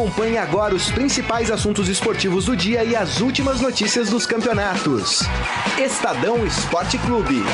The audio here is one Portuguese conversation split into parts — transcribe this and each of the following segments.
Acompanhe agora os principais assuntos esportivos do dia e as últimas notícias dos campeonatos. Estadão Esporte Clube.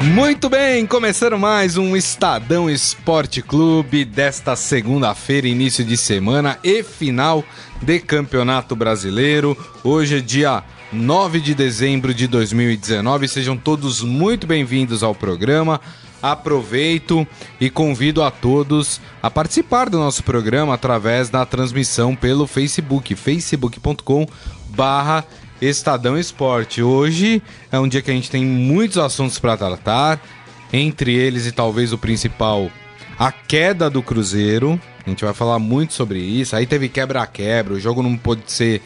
Muito bem, começando mais um Estadão Esporte Clube desta segunda-feira, início de semana e final de Campeonato Brasileiro. Hoje é dia 9 de dezembro de 2019. Sejam todos muito bem-vindos ao programa. Aproveito e convido a todos a participar do nosso programa através da transmissão pelo Facebook, facebook.com barra Estadão Esporte. Hoje é um dia que a gente tem muitos assuntos para tratar, entre eles e talvez o principal, a queda do Cruzeiro. A gente vai falar muito sobre isso. Aí teve quebra-quebra, o jogo não pôde ser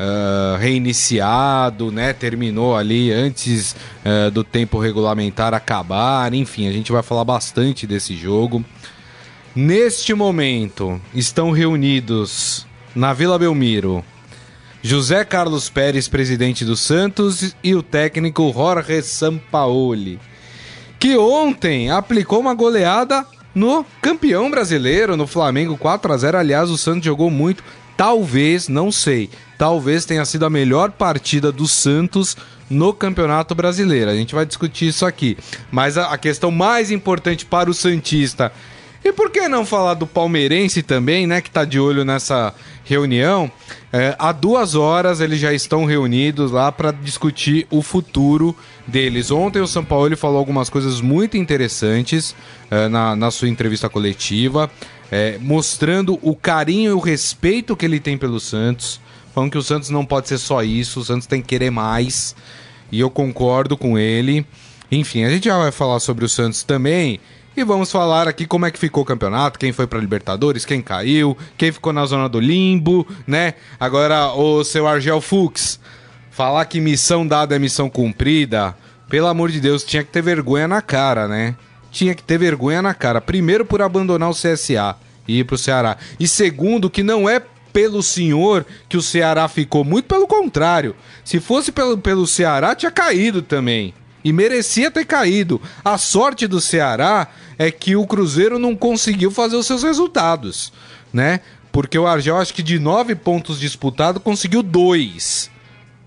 uh, reiniciado, né? Terminou ali antes uh, do tempo regulamentar acabar. Enfim, a gente vai falar bastante desse jogo. Neste momento, estão reunidos na Vila Belmiro José Carlos Pérez, presidente do Santos, e o técnico Jorge Sampaoli, que ontem aplicou uma goleada no campeão brasileiro, no Flamengo 4 a 0 Aliás, o Santos jogou muito, talvez, não sei, talvez tenha sido a melhor partida do Santos no Campeonato Brasileiro. A gente vai discutir isso aqui. Mas a, questão mais importante para o Santista e por que não falar do palmeirense também, né? Que tá de olho nessa reunião. É, há duas horas eles já estão reunidos lá para discutir o futuro deles. Ontem o São Paulo falou algumas coisas muito interessantes é, na, na sua entrevista coletiva, é, mostrando o carinho e o respeito que ele tem pelo Santos. Falando que o Santos não pode ser só isso, o Santos tem que querer mais. E eu concordo com ele. Enfim, a gente já vai falar sobre o Santos também. E vamos falar aqui como é que ficou o campeonato, quem foi para Libertadores, quem caiu, quem ficou na zona do limbo, né? Agora, o seu Argel Fux, falar que missão dada é missão cumprida, pelo amor de Deus, tinha que ter vergonha na cara, né? Tinha que ter vergonha na cara. Primeiro, por abandonar o CSA e ir pro Ceará. E segundo, que não é pelo senhor que o Ceará ficou, muito pelo contrário. Se fosse pelo, pelo Ceará, tinha caído também e merecia ter caído. A sorte do Ceará é que o Cruzeiro não conseguiu fazer os seus resultados, né? Porque o Argel, acho que de nove pontos disputados, conseguiu dois.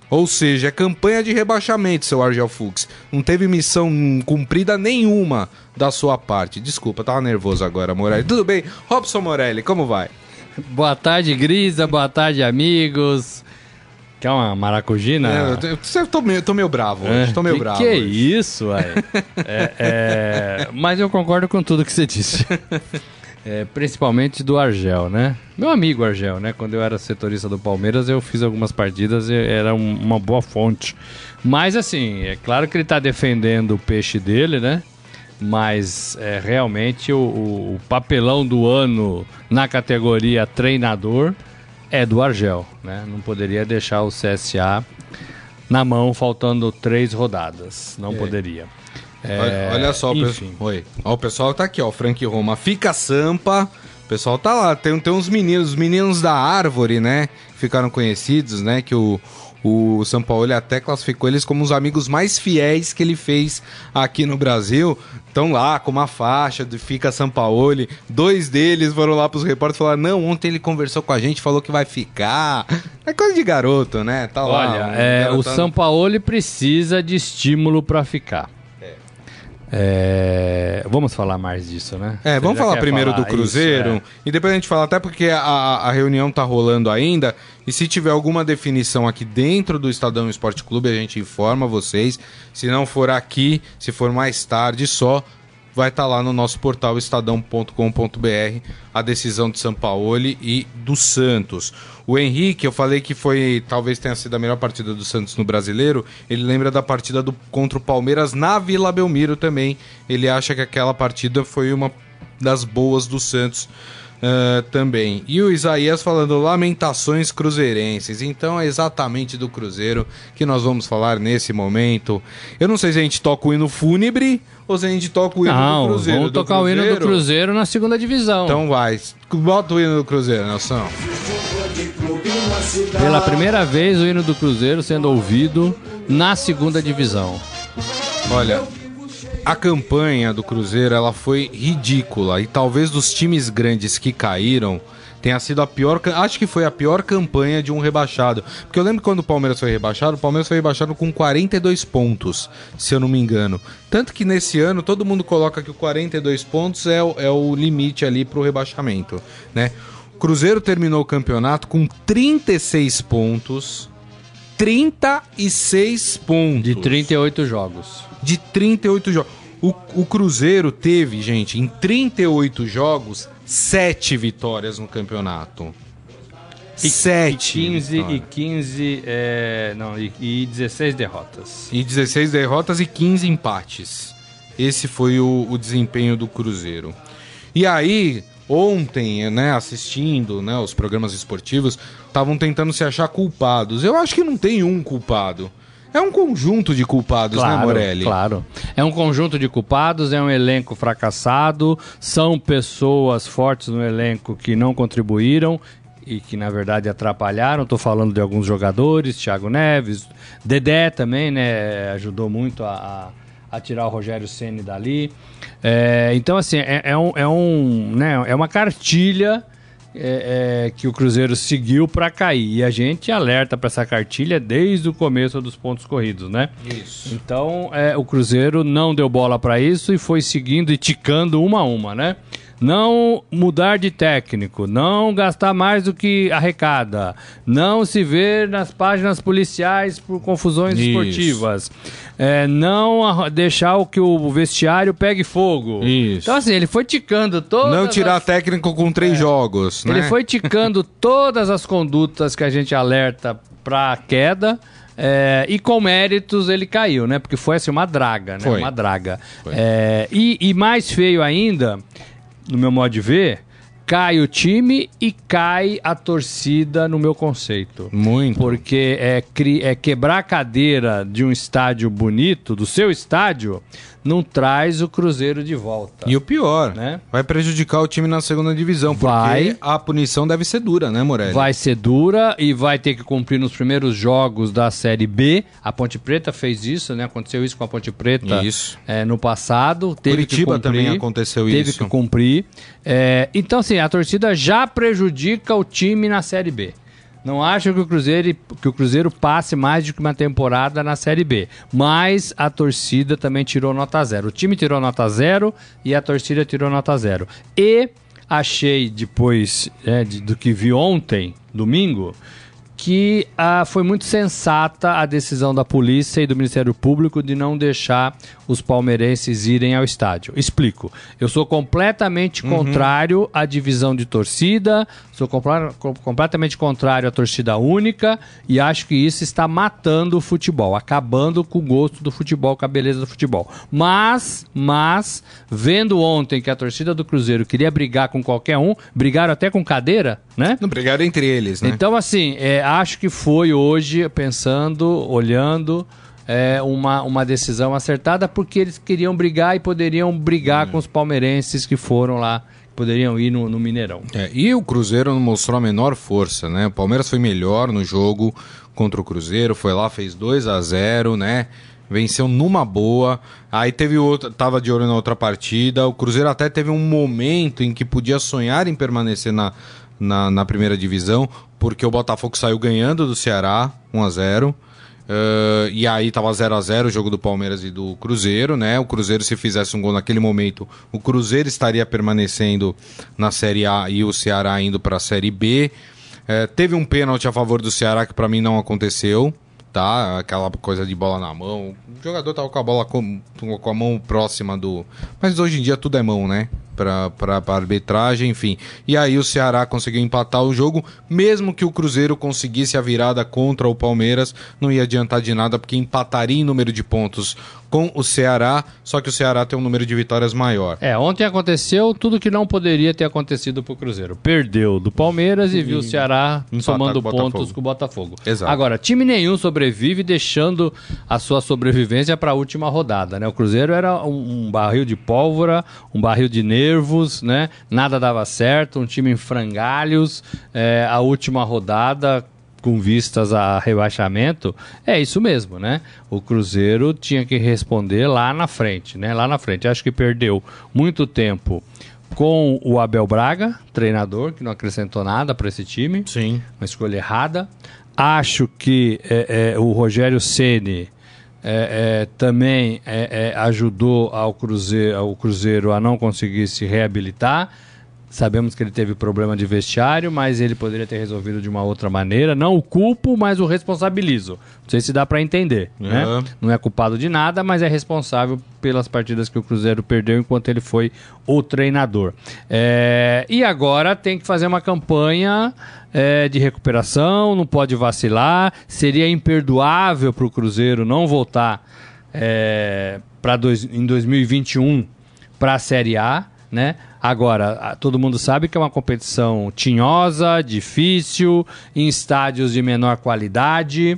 Ou seja, é campanha de rebaixamento, seu Argel Fux. Não teve missão cumprida nenhuma da sua parte. Desculpa, tava nervoso agora, Morelli. Tudo bem? Robson Morelli, como vai? Boa tarde, Grisa. Boa tarde, amigos. Quer uma maracujina? É, eu, eu, tô, meio, tô meio bravo hoje. É, tô meio que bravo. Que é hoje. isso, ué? é, é, mas eu concordo com tudo que você disse. É, principalmente do Argel, né? Meu amigo Argel, né? Quando eu era setorista do Palmeiras, eu fiz algumas partidas e era um, uma boa fonte. Mas, assim, é claro que ele tá defendendo o peixe dele, né? Mas é, realmente o, o, o papelão do ano na categoria treinador é do Argel, né? Não poderia deixar o CSA na mão faltando três rodadas. Não é. poderia. É, olha, olha, só, enfim. Oi. Ó, o pessoal tá aqui, ó. O Frank Roma fica Sampa. O pessoal tá lá. Tem, tem uns meninos, os meninos da árvore, né? Ficaram conhecidos, né? Que o, o São Paulo até classificou eles como os amigos mais fiéis que ele fez aqui no Brasil. Estão lá com uma faixa do Fica São Paulo. Dois deles foram lá para os repórteres e falaram: Não, ontem ele conversou com a gente, falou que vai ficar. É coisa de garoto, né? Tá Olha, lá. é, o São Paulo precisa de estímulo para ficar. É, vamos falar mais disso, né? É, Você vamos falar primeiro falar do Cruzeiro isso, é. e depois a gente fala, até porque a, a reunião tá rolando ainda. E se tiver alguma definição aqui dentro do Estadão Esporte Clube, a gente informa vocês. Se não for aqui, se for mais tarde só, vai estar tá lá no nosso portal estadão.com.br a decisão de São Paulo e do Santos. O Henrique, eu falei que foi talvez tenha sido a melhor partida do Santos no Brasileiro. Ele lembra da partida do, contra o Palmeiras na Vila Belmiro também. Ele acha que aquela partida foi uma das boas do Santos uh, também. E o Isaías falando lamentações cruzeirenses. Então é exatamente do Cruzeiro que nós vamos falar nesse momento. Eu não sei se a gente toca o hino fúnebre ou se a gente toca o hino não, do Cruzeiro. Vamos tocar Cruzeiro. o hino do Cruzeiro na segunda divisão. Então vai. Bota o hino do Cruzeiro, Nelson. Pela primeira vez o hino do Cruzeiro sendo ouvido na segunda divisão. Olha, a campanha do Cruzeiro ela foi ridícula e talvez dos times grandes que caíram tenha sido a pior, acho que foi a pior campanha de um rebaixado. Porque eu lembro quando o Palmeiras foi rebaixado, o Palmeiras foi rebaixado com 42 pontos, se eu não me engano. Tanto que nesse ano todo mundo coloca que o 42 pontos é, o, é o limite ali para o rebaixamento, né? O Cruzeiro terminou o campeonato com 36 pontos. 36 pontos. De 38 jogos. De 38 jogos. O, o Cruzeiro teve, gente, em 38 jogos, sete vitórias no campeonato. E, sete. E 15, e 15 é, não, e, e 16 derrotas. E 16 derrotas e 15 empates. Esse foi o, o desempenho do Cruzeiro. E aí, ontem, né, assistindo né, os programas esportivos, estavam tentando se achar culpados. Eu acho que não tem um culpado. É um conjunto de culpados, né, claro, né, Morelli? Claro. É um conjunto de culpados, é um elenco fracassado, são pessoas fortes no elenco que não contribuíram e que na verdade atrapalharam. Estou falando de alguns jogadores, Thiago Neves, Dedé também, né? Ajudou muito a, a, a tirar o Rogério Ceni dali. É, então, assim, é, é, um, é, um, né, é uma cartilha é, é, que o Cruzeiro seguiu para cair. E a gente alerta para essa cartilha desde o começo dos pontos corridos, né? Isso. Então, é, o Cruzeiro não deu bola para isso e foi seguindo e ticando uma a uma, né? Não mudar de técnico, não gastar mais do que arrecada, não se ver nas páginas policiais por confusões Isso. esportivas, é, não deixar o que o vestiário pegue fogo. Isso. Então, assim, ele foi ticando todas. Não tirar as... técnico com três é. jogos. Né? Ele foi ticando todas as condutas que a gente alerta para queda. É, e com méritos ele caiu, né? Porque foi assim uma draga, né? Foi. Uma draga. É, e, e mais feio ainda no meu modo de ver, cai o time e cai a torcida no meu conceito. Muito. Porque é, é quebrar a cadeira de um estádio bonito, do seu estádio, não traz o Cruzeiro de volta. E o pior, né? Vai prejudicar o time na segunda divisão, porque vai, a punição deve ser dura, né, Morelli? Vai ser dura e vai ter que cumprir nos primeiros jogos da Série B. A Ponte Preta fez isso, né? Aconteceu isso com a Ponte Preta isso. É, no passado. Teve Curitiba cumprir, também aconteceu teve isso. Teve que cumprir. É, então, assim, a torcida já prejudica o time na Série B. Não acho que o Cruzeiro que o Cruzeiro passe mais de uma temporada na Série B. Mas a torcida também tirou nota zero. O time tirou nota zero e a torcida tirou nota zero. E achei depois é, de, do que vi ontem, domingo, que ah, foi muito sensata a decisão da polícia e do Ministério Público de não deixar os palmeirenses irem ao estádio. Explico. Eu sou completamente uhum. contrário à divisão de torcida, sou completamente contrário à torcida única e acho que isso está matando o futebol, acabando com o gosto do futebol, com a beleza do futebol. Mas, mas, vendo ontem que a torcida do Cruzeiro queria brigar com qualquer um, brigaram até com cadeira, né? Não brigaram entre eles, né? Então, assim, é, acho que foi hoje, pensando, olhando, é, uma, uma decisão acertada, porque eles queriam brigar e poderiam brigar hum. com os palmeirenses que foram lá, poderiam ir no, no Mineirão. É, e o Cruzeiro não mostrou a menor força, né? O Palmeiras foi melhor no jogo contra o Cruzeiro, foi lá, fez 2 a 0 né? Venceu numa boa. Aí teve outro, tava de olho na outra partida. O Cruzeiro até teve um momento em que podia sonhar em permanecer na, na, na primeira divisão, porque o Botafogo saiu ganhando do Ceará 1 a 0 uh, eh, e aí tava 0 a 0 o jogo do Palmeiras e do Cruzeiro, né? O Cruzeiro, se fizesse um gol naquele momento, o Cruzeiro estaria permanecendo na Série A e o Ceará indo para a Série B. Uh, teve um pênalti a favor do Ceará que para mim não aconteceu tá? Aquela coisa de bola na mão. O jogador tava com a bola com, com a mão próxima do. Mas hoje em dia tudo é mão, né? Para arbitragem, enfim. E aí o Ceará conseguiu empatar o jogo, mesmo que o Cruzeiro conseguisse a virada contra o Palmeiras, não ia adiantar de nada, porque empataria em número de pontos com o Ceará, só que o Ceará tem um número de vitórias maior. É, ontem aconteceu tudo que não poderia ter acontecido para o Cruzeiro. Perdeu do Palmeiras e, e viu o Ceará somando com pontos com o Botafogo. Exato. Agora, time nenhum sobrevive deixando a sua sobrevivência para a última rodada, né? O Cruzeiro era um, um barril de pólvora, um barril de nervos, né? Nada dava certo, um time em frangalhos. É, a última rodada com vistas a rebaixamento, é isso mesmo, né? O Cruzeiro tinha que responder lá na frente, né? Lá na frente. Acho que perdeu muito tempo com o Abel Braga, treinador, que não acrescentou nada para esse time. Sim. Uma escolha errada. Acho que é, é, o Rogério Ceni é, é também é, é, ajudou ao Cruzeiro, ao Cruzeiro a não conseguir se reabilitar. Sabemos que ele teve problema de vestiário, mas ele poderia ter resolvido de uma outra maneira. Não o culpo, mas o responsabilizo. Não sei se dá para entender, uhum. né? Não é culpado de nada, mas é responsável pelas partidas que o Cruzeiro perdeu enquanto ele foi o treinador. É... E agora tem que fazer uma campanha é, de recuperação, não pode vacilar. Seria imperdoável para o Cruzeiro não voltar é, dois, em 2021 para a Série A, né? Agora, todo mundo sabe que é uma competição tinhosa, difícil, em estádios de menor qualidade.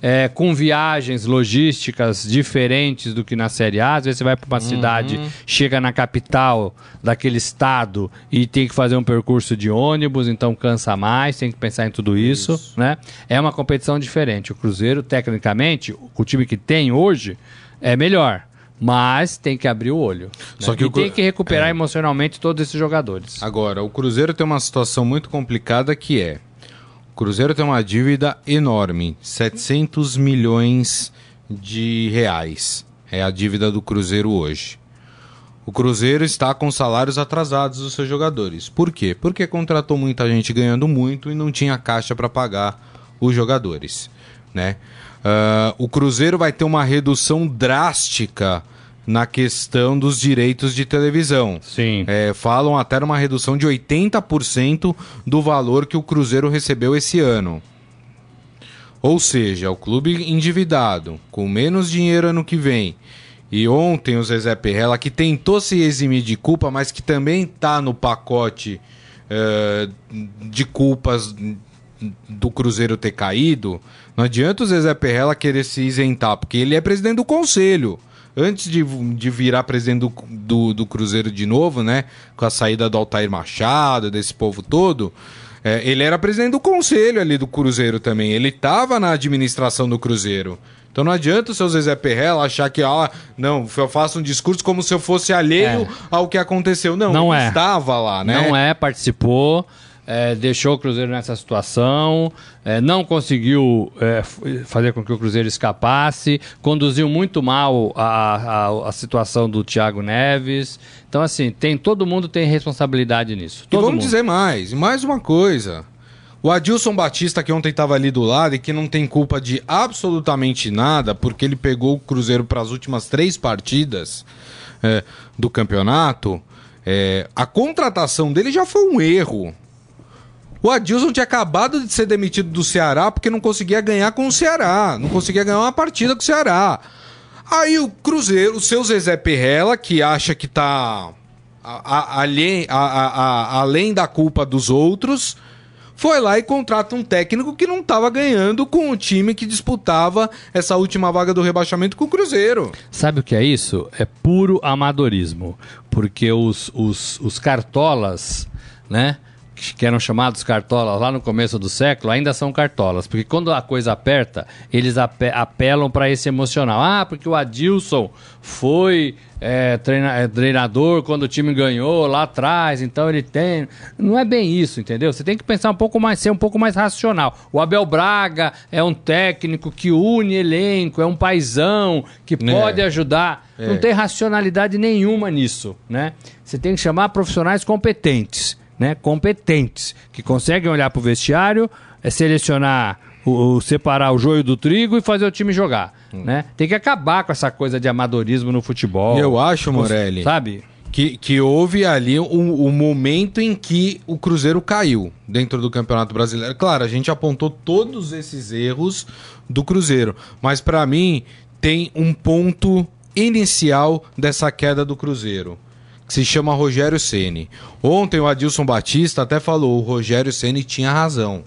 É, com viagens logísticas diferentes do que na Série A. Às vezes você vai para uma uhum. cidade, chega na capital daquele estado e tem que fazer um percurso de ônibus, então cansa mais, tem que pensar em tudo isso, isso. né? É uma competição diferente. O Cruzeiro, tecnicamente, o time que tem hoje é melhor. Mas tem que abrir o olho. Só né? que e o... tem que recuperar é. emocionalmente todos esses jogadores. Agora, o Cruzeiro tem uma situação muito complicada que é. O Cruzeiro tem uma dívida enorme, 700 milhões de reais. É a dívida do Cruzeiro hoje. O Cruzeiro está com salários atrasados dos seus jogadores. Por quê? Porque contratou muita gente ganhando muito e não tinha caixa para pagar os jogadores, né? Uh, o Cruzeiro vai ter uma redução drástica na questão dos direitos de televisão. Sim. É, falam até uma redução de 80% do valor que o Cruzeiro recebeu esse ano. Ou seja, o clube endividado, com menos dinheiro ano que vem. E ontem o Zezé Perrella, que tentou se eximir de culpa, mas que também está no pacote uh, de culpas do Cruzeiro ter caído, não adianta o Zezé Perrella querer se isentar, porque ele é presidente do conselho. Antes de, de virar presidente do, do, do Cruzeiro de novo, né? Com a saída do Altair Machado, desse povo todo, é, ele era presidente do conselho ali do Cruzeiro também. Ele estava na administração do Cruzeiro. Então não adianta o seu Zezé Perrella achar que, ah, não, eu faço um discurso como se eu fosse alheio é. ao que aconteceu. Não, não ele é. estava lá, né? Não é, participou é, deixou o Cruzeiro nessa situação, é, não conseguiu é, fazer com que o Cruzeiro escapasse, conduziu muito mal a, a, a, situação do Thiago Neves. Então, assim, tem todo mundo tem responsabilidade nisso. Todo e vamos mundo. dizer mais, mais uma coisa. O Adilson Batista, que ontem estava ali do lado e que não tem culpa de absolutamente nada, porque ele pegou o Cruzeiro para as últimas três partidas é, do campeonato, é, a contratação dele já foi um erro. O Adilson tinha acabado de ser demitido do Ceará porque não conseguia ganhar com o Ceará. Não conseguia ganhar uma partida com o Ceará. Aí o Cruzeiro, o seu Zezé Perrella, que acha que tá a, a, além, a, além da culpa dos outros, foi lá e contrata um técnico que não estava ganhando com o time que disputava essa última vaga do rebaixamento com o Cruzeiro. Sabe o que é isso? É puro amadorismo. Porque os, os, os cartolas, né? Que eram chamados cartolas lá no começo do século, ainda são cartolas. Porque quando a coisa aperta, eles apelam para esse emocional. Ah, porque o Adilson foi é, treina é, treinador quando o time ganhou lá atrás, então ele tem. Não é bem isso, entendeu? Você tem que pensar um pouco mais, ser um pouco mais racional. O Abel Braga é um técnico que une elenco, é um paizão que é. pode ajudar. É. Não tem racionalidade nenhuma nisso, né? Você tem que chamar profissionais competentes né, competentes, que conseguem olhar para o vestiário, é selecionar, o, o, separar o joio do trigo e fazer o time jogar. Hum. Né? Tem que acabar com essa coisa de amadorismo no futebol. Eu acho, Morelli. Sabe? Que, que houve ali o um, um momento em que o Cruzeiro caiu dentro do Campeonato Brasileiro. Claro, a gente apontou todos esses erros do Cruzeiro, mas para mim tem um ponto inicial dessa queda do Cruzeiro que se chama Rogério Ceni. Ontem o Adilson Batista até falou, o Rogério Ceni tinha razão.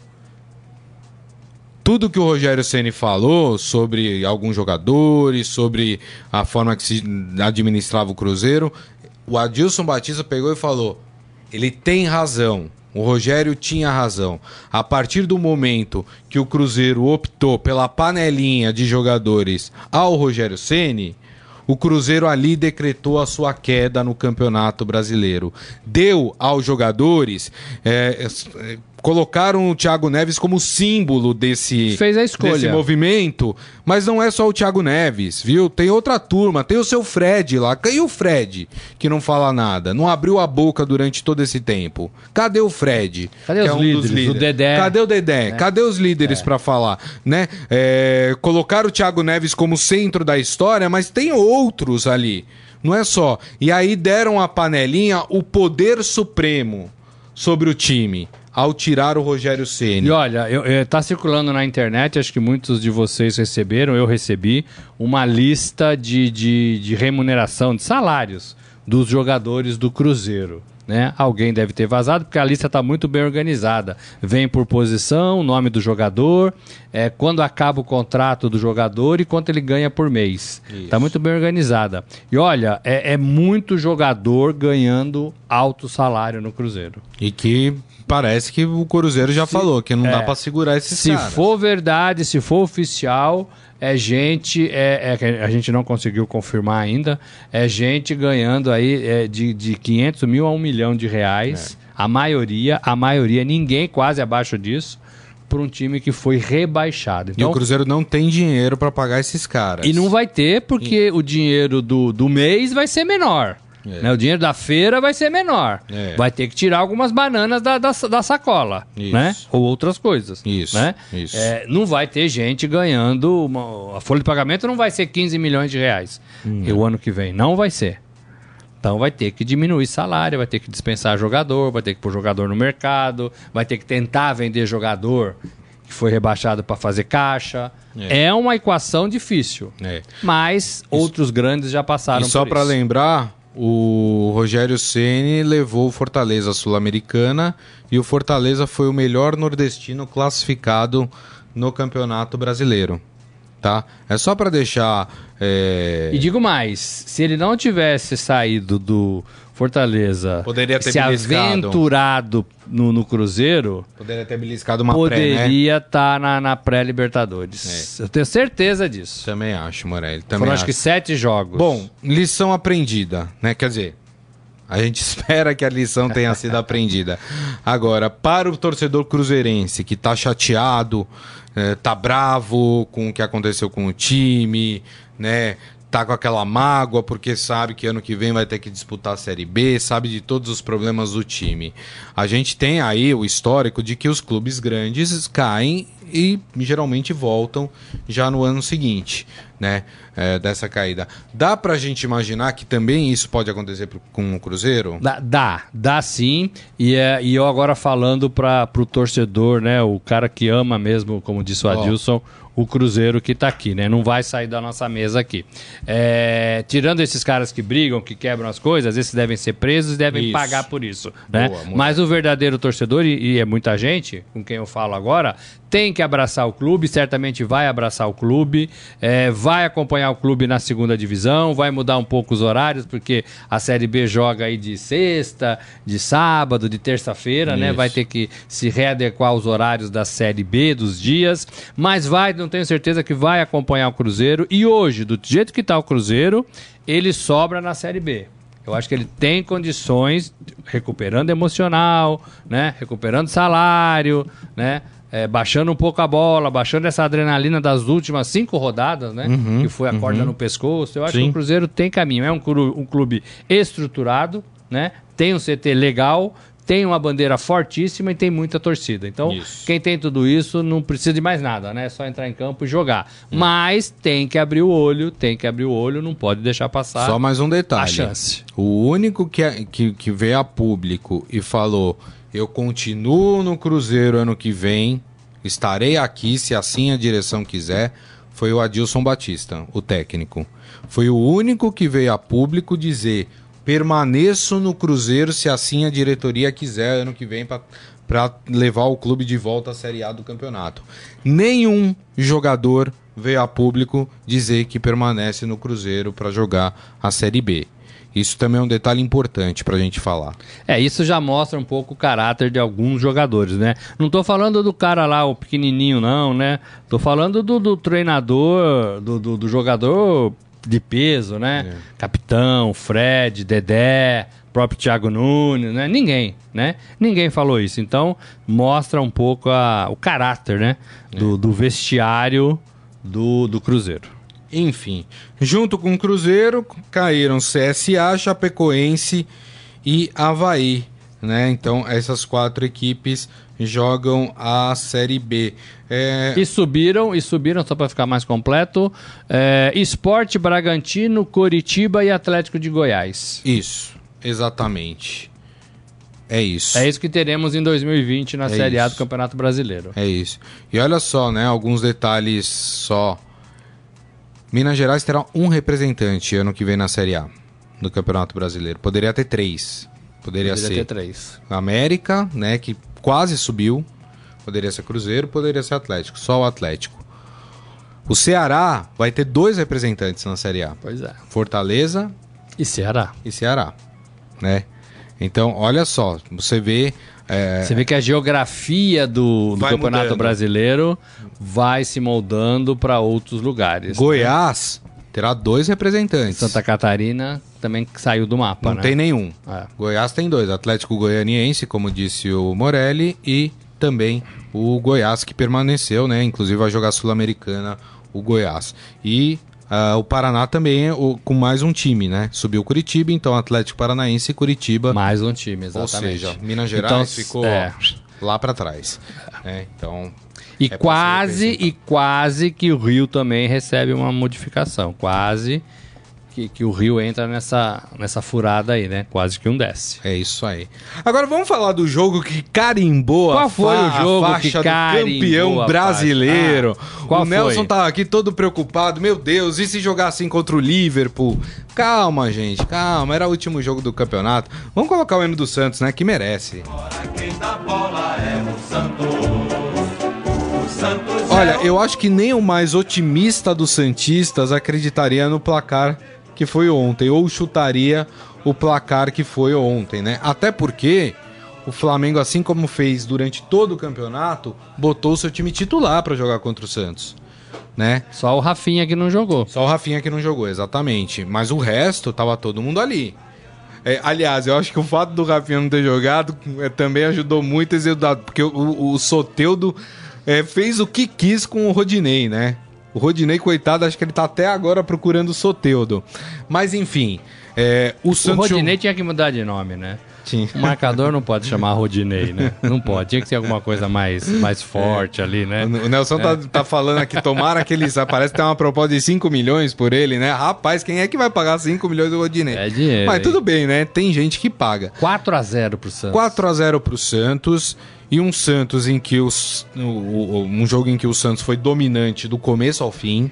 Tudo que o Rogério Ceni falou sobre alguns jogadores, sobre a forma que se administrava o Cruzeiro, o Adilson Batista pegou e falou: ele tem razão. O Rogério tinha razão. A partir do momento que o Cruzeiro optou pela panelinha de jogadores ao Rogério Ceni, o Cruzeiro ali decretou a sua queda no Campeonato Brasileiro. Deu aos jogadores é, colocaram o Thiago Neves como símbolo desse, Fez a escolha. desse movimento, mas não é só o Thiago Neves, viu? Tem outra turma, tem o seu Fred lá. E o Fred, que não fala nada, não abriu a boca durante todo esse tempo? Cadê o Fred? Cadê os é um dos líderes? O Dedé. Cadê o Dedé? Cadê os líderes pra falar, né? É, colocaram o Thiago Neves como centro da história, mas tem outros ali. Não é só. E aí deram a panelinha o poder supremo sobre o time ao tirar o Rogério Ceni. E olha, eu, eu, tá circulando na internet, acho que muitos de vocês receberam, eu recebi, uma lista de, de, de remuneração, de salários dos jogadores do Cruzeiro. Né? Alguém deve ter vazado, porque a lista está muito bem organizada. Vem por posição, nome do jogador, é, quando acaba o contrato do jogador e quanto ele ganha por mês. Está muito bem organizada. E olha, é, é muito jogador ganhando alto salário no Cruzeiro. E que parece que o Cruzeiro já se, falou que não é, dá para segurar esses Se caras. for verdade, se for oficial, é gente, é, é, a gente não conseguiu confirmar ainda, é gente ganhando aí é, de, de 500 mil a 1 milhão de reais. É. A maioria, a maioria, ninguém quase abaixo disso para um time que foi rebaixado. Então, e o Cruzeiro não tem dinheiro para pagar esses caras. E não vai ter, porque e... o dinheiro do, do mês vai ser menor. É. Né? O dinheiro da feira vai ser menor. É. Vai ter que tirar algumas bananas da, da, da sacola, Isso. né? Ou outras coisas. Isso. Né? Isso. É, não vai ter gente ganhando. Uma... a folha de pagamento não vai ser 15 milhões de reais hum. o ano que vem. Não vai ser. Então vai ter que diminuir salário, vai ter que dispensar jogador, vai ter que pôr jogador no mercado, vai ter que tentar vender jogador que foi rebaixado para fazer caixa. É. é. uma equação difícil. É. Mas Isso. outros grandes já passaram e só para lembrar, o Rogério Ceni levou o Fortaleza Sul-Americana e o Fortaleza foi o melhor nordestino classificado no Campeonato Brasileiro. Tá? É só para deixar. É... E digo mais: se ele não tivesse saído do Fortaleza poderia ter se beliscado. aventurado no, no, Cruzeiro. Poderia ter beliscado uma Poderia estar né? tá na, na pré-Libertadores. É. Eu tenho certeza disso. Também acho, Morelli. Também Foram acho. que sete jogos. Bom, lição aprendida, né? Quer dizer, a gente espera que a lição tenha sido aprendida. Agora, para o torcedor cruzeirense que está chateado, está é, bravo com o que aconteceu com o time, né? Tá com aquela mágoa porque sabe que ano que vem vai ter que disputar a Série B, sabe de todos os problemas do time. A gente tem aí o histórico de que os clubes grandes caem e geralmente voltam já no ano seguinte, né? É, dessa caída. Dá pra gente imaginar que também isso pode acontecer com o Cruzeiro? Dá, dá, dá sim. E, é, e eu agora falando para pro torcedor, né? O cara que ama mesmo, como disse o Adilson, oh o Cruzeiro que está aqui, né? Não vai sair da nossa mesa aqui. É, tirando esses caras que brigam, que quebram as coisas, esses devem ser presos e devem isso. pagar por isso. Né? Boa, Mas o verdadeiro torcedor, e, e é muita gente com quem eu falo agora, tem que abraçar o clube, certamente vai abraçar o clube, é, vai acompanhar o clube na segunda divisão, vai mudar um pouco os horários, porque a Série B joga aí de sexta, de sábado, de terça-feira, né? Vai ter que se readequar aos horários da Série B, dos dias, mas vai, não tenho certeza que vai acompanhar o Cruzeiro. E hoje, do jeito que está o Cruzeiro, ele sobra na Série B. Eu acho que ele tem condições, recuperando emocional, né? Recuperando salário, né? é, baixando um pouco a bola, baixando essa adrenalina das últimas cinco rodadas, né? Uhum, que foi a corda uhum. no pescoço. Eu acho Sim. que o Cruzeiro tem caminho. É um clube, um clube estruturado, né? Tem um CT legal, tem uma bandeira fortíssima e tem muita torcida. Então, isso. quem tem tudo isso não precisa de mais nada, né? É só entrar em campo e jogar. Hum. Mas tem que abrir o olho, tem que abrir o olho, não pode deixar passar. Só mais um detalhe. A chance. O único que, é, que, que veio a público e falou eu continuo no Cruzeiro ano que vem, estarei aqui se assim a direção quiser. Foi o Adilson Batista, o técnico. Foi o único que veio a público dizer: permaneço no Cruzeiro se assim a diretoria quiser ano que vem para levar o clube de volta à Série A do campeonato. Nenhum jogador veio a público dizer que permanece no Cruzeiro para jogar a Série B. Isso também é um detalhe importante pra gente falar. É, isso já mostra um pouco o caráter de alguns jogadores, né? Não tô falando do cara lá, o pequenininho, não, né? Tô falando do, do treinador, do, do, do jogador de peso, né? É. Capitão, Fred, Dedé, próprio Thiago Nunes, né? Ninguém, né? Ninguém falou isso. Então, mostra um pouco a, o caráter, né? Do, é. do vestiário do, do Cruzeiro. Enfim, junto com o Cruzeiro caíram CSA, Chapecoense e Havaí. Né? Então, essas quatro equipes jogam a Série B. É... E subiram, e subiram, só para ficar mais completo, é, Esporte Bragantino, Coritiba e Atlético de Goiás. Isso, exatamente. É isso. É isso que teremos em 2020 na é Série isso. A do Campeonato Brasileiro. É isso. E olha só, né? Alguns detalhes só Minas Gerais terá um representante ano que vem na Série A do Campeonato Brasileiro. Poderia ter três. Poderia, poderia ser ter três. América, né, que quase subiu. Poderia ser Cruzeiro, poderia ser Atlético. Só o Atlético. O Ceará vai ter dois representantes na Série A. Pois é. Fortaleza e Ceará. E Ceará, né? Então, olha só, você vê é... Você vê que a geografia do, do Campeonato mudando. Brasileiro vai se moldando para outros lugares. Né? Goiás? Terá dois representantes. Santa Catarina também saiu do mapa, Não né? tem nenhum. É. Goiás tem dois, Atlético Goianiense, como disse o Morelli, e também o Goiás que permaneceu, né? Inclusive vai jogar Sul-Americana o Goiás. E Uh, o Paraná também é o, com mais um time, né? Subiu Curitiba, então Atlético Paranaense e Curitiba. Mais um time, exatamente. Ou seja, Minas Gerais então, ficou é. lá para trás. É, então. E é quase, e quase que o Rio também recebe uma modificação. Quase que, que o Rio entra nessa, nessa furada aí, né? Quase que um desce. É isso aí. Agora vamos falar do jogo que carimbou Qual a, foi o jogo a faixa que do campeão brasileiro. Ah, qual o Nelson foi? tava aqui todo preocupado. Meu Deus, e se jogar assim contra o Liverpool? Calma, gente, calma. Era o último jogo do campeonato. Vamos colocar o hino do Santos, né? Que merece. Olha, eu acho que nem o mais otimista dos Santistas acreditaria no placar que foi ontem, ou chutaria o placar que foi ontem, né? Até porque o Flamengo, assim como fez durante todo o campeonato, botou o seu time titular para jogar contra o Santos. Né? Só o Rafinha que não jogou. Só o Rafinha que não jogou, exatamente. Mas o resto tava todo mundo ali. É, aliás, eu acho que o fato do Rafinha não ter jogado é, também ajudou muito porque o, o, o Soteudo é, fez o que quis com o Rodinei, né? O Rodinei, coitado, acho que ele tá até agora procurando o Soteudo. Mas enfim, é, o Santos. O Rodinei tinha que mudar de nome, né? Tinha. O marcador não pode chamar Rodinei, né? Não pode. Tinha que ser alguma coisa mais, mais forte é. ali, né? O Nelson tá, é. tá, tá, falando aqui, tomara que eles. Parece que tem uma proposta de 5 milhões por ele, né? Rapaz, quem é que vai pagar 5 milhões do Rodinei? É dinheiro. Mas tudo bem, né? Tem gente que paga. 4 a 0 pro Santos. 4 a 0 pro Santos e um Santos em que os, um jogo em que o Santos foi dominante do começo ao fim.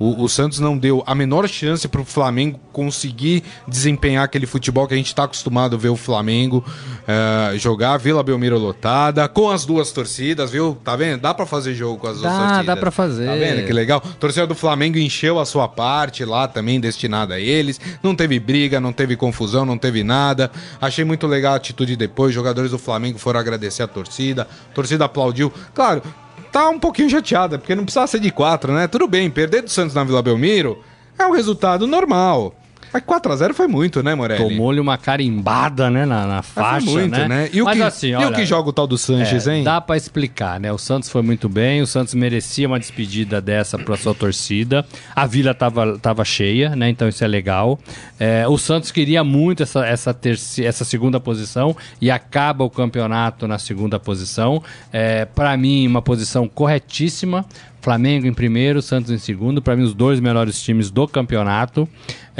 O, o Santos não deu a menor chance para o Flamengo conseguir desempenhar aquele futebol que a gente está acostumado a ver o Flamengo uh, jogar. Vila Belmiro lotada, com as duas torcidas, viu? Tá vendo? Dá para fazer jogo com as duas torcidas. Dá para fazer. Tá vendo que legal? Torcida do Flamengo encheu a sua parte lá também, destinada a eles. Não teve briga, não teve confusão, não teve nada. Achei muito legal a atitude depois. Jogadores do Flamengo foram agradecer a torcida. A torcida aplaudiu. Claro, tá um pouquinho chateada, porque não precisava ser de quatro, né? Tudo bem, perder do Santos na Vila Belmiro é um resultado normal. Mas 4x0 foi muito, né, Morelli? Tomou-lhe uma carimbada, né, na, na faixa, foi muito, né? né? E, o que, assim, olha, e o que joga o tal do Sanches, é, hein? Dá para explicar, né? O Santos foi muito bem, o Santos merecia uma despedida dessa pra sua torcida. A Vila tava, tava cheia, né? Então isso é legal. É, o Santos queria muito essa, essa, terci, essa segunda posição e acaba o campeonato na segunda posição. É, para mim, uma posição corretíssima. Flamengo em primeiro, Santos em segundo. Para mim, os dois melhores times do campeonato.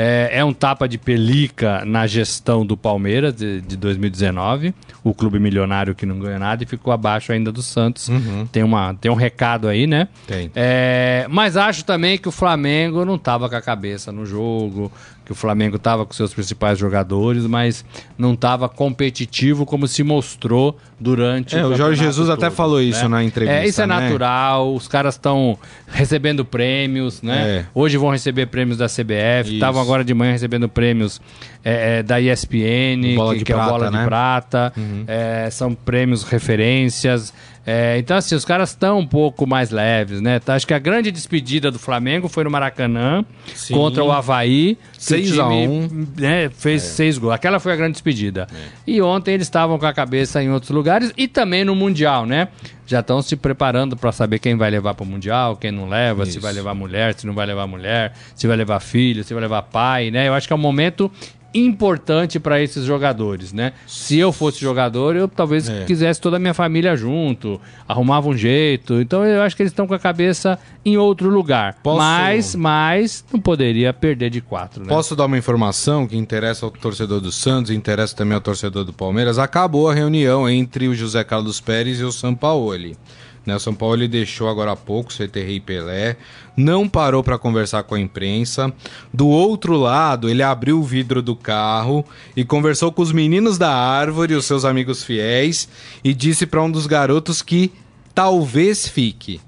É, é, um tapa de pelica na gestão do Palmeiras de, de, 2019, o clube milionário que não ganha nada e ficou abaixo ainda do Santos. Uhum. Tem, uma, tem um recado aí, né? Tem. É, mas acho também que o Flamengo não estava com a cabeça no jogo, que o Flamengo estava com seus principais jogadores, mas não estava competitivo como se mostrou durante é, o, o Jorge Jesus todo, até falou isso né? na entrevista. É, isso é né? natural, os caras estão recebendo prêmios, né? É. Hoje vão receber prêmios da CBF, estavam agora de manhã recebendo prêmios é, é, da ESPN, que, que prata, é o Bola né? de Prata, uhum. É, são prêmios referências. É, então, assim, os caras estão um pouco mais leves, né? Tá, acho que a grande despedida do Flamengo foi no Maracanã Sim. contra o Havaí. 6x1. Né, fez é. seis gols. Aquela foi a grande despedida. É. E ontem eles estavam com a cabeça em outros lugares e também no Mundial, né? Já estão se preparando para saber quem vai levar para o Mundial, quem não leva, Isso. se vai levar mulher, se não vai levar mulher, se vai levar filho, se vai levar pai, né? Eu acho que é um momento importante para esses jogadores, né? Se eu fosse jogador, eu talvez é. quisesse toda a minha família junto, arrumava um jeito. Então eu acho que eles estão com a cabeça em outro lugar. Posso... Mas, mas não poderia perder de quatro, né? Posso dar uma informação que interessa ao torcedor do Santos, interessa também ao torcedor do Palmeiras. Acabou a reunião entre o José Carlos Pérez e o Sampaoli. Né, o São Paulo ele deixou agora há pouco CTR e Pelé, não parou para conversar com a imprensa. Do outro lado, ele abriu o vidro do carro e conversou com os meninos da árvore, os seus amigos fiéis, e disse para um dos garotos que talvez fique.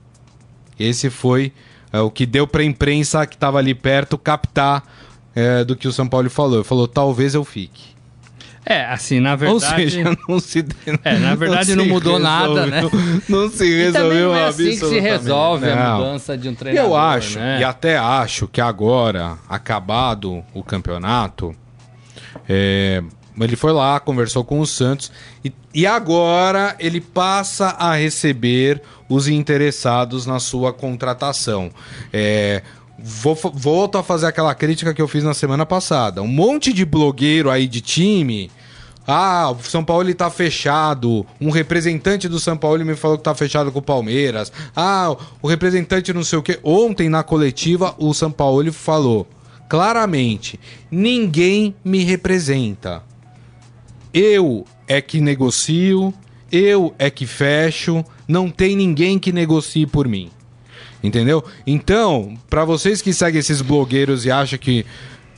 Esse foi é, o que deu para a imprensa que estava ali perto captar é, do que o São Paulo falou. Ele falou: talvez eu fique. É, assim, na verdade. Ou seja, não se. É, na verdade não, não mudou resolveu, nada, né? Não se resolveu não é assim que se resolve não. a mudança de um treinador. Eu acho, né? e até acho que agora, acabado o campeonato, é, ele foi lá, conversou com o Santos e, e agora ele passa a receber os interessados na sua contratação. É, Vou, volto a fazer aquela crítica que eu fiz na semana passada. Um monte de blogueiro aí de time. Ah, o São Paulo está fechado. Um representante do São Paulo me falou que está fechado com o Palmeiras. Ah, o representante não sei o que. Ontem na coletiva o São Paulo falou claramente: ninguém me representa. Eu é que negocio, eu é que fecho, não tem ninguém que negocie por mim. Entendeu? Então, para vocês que seguem esses blogueiros e acham que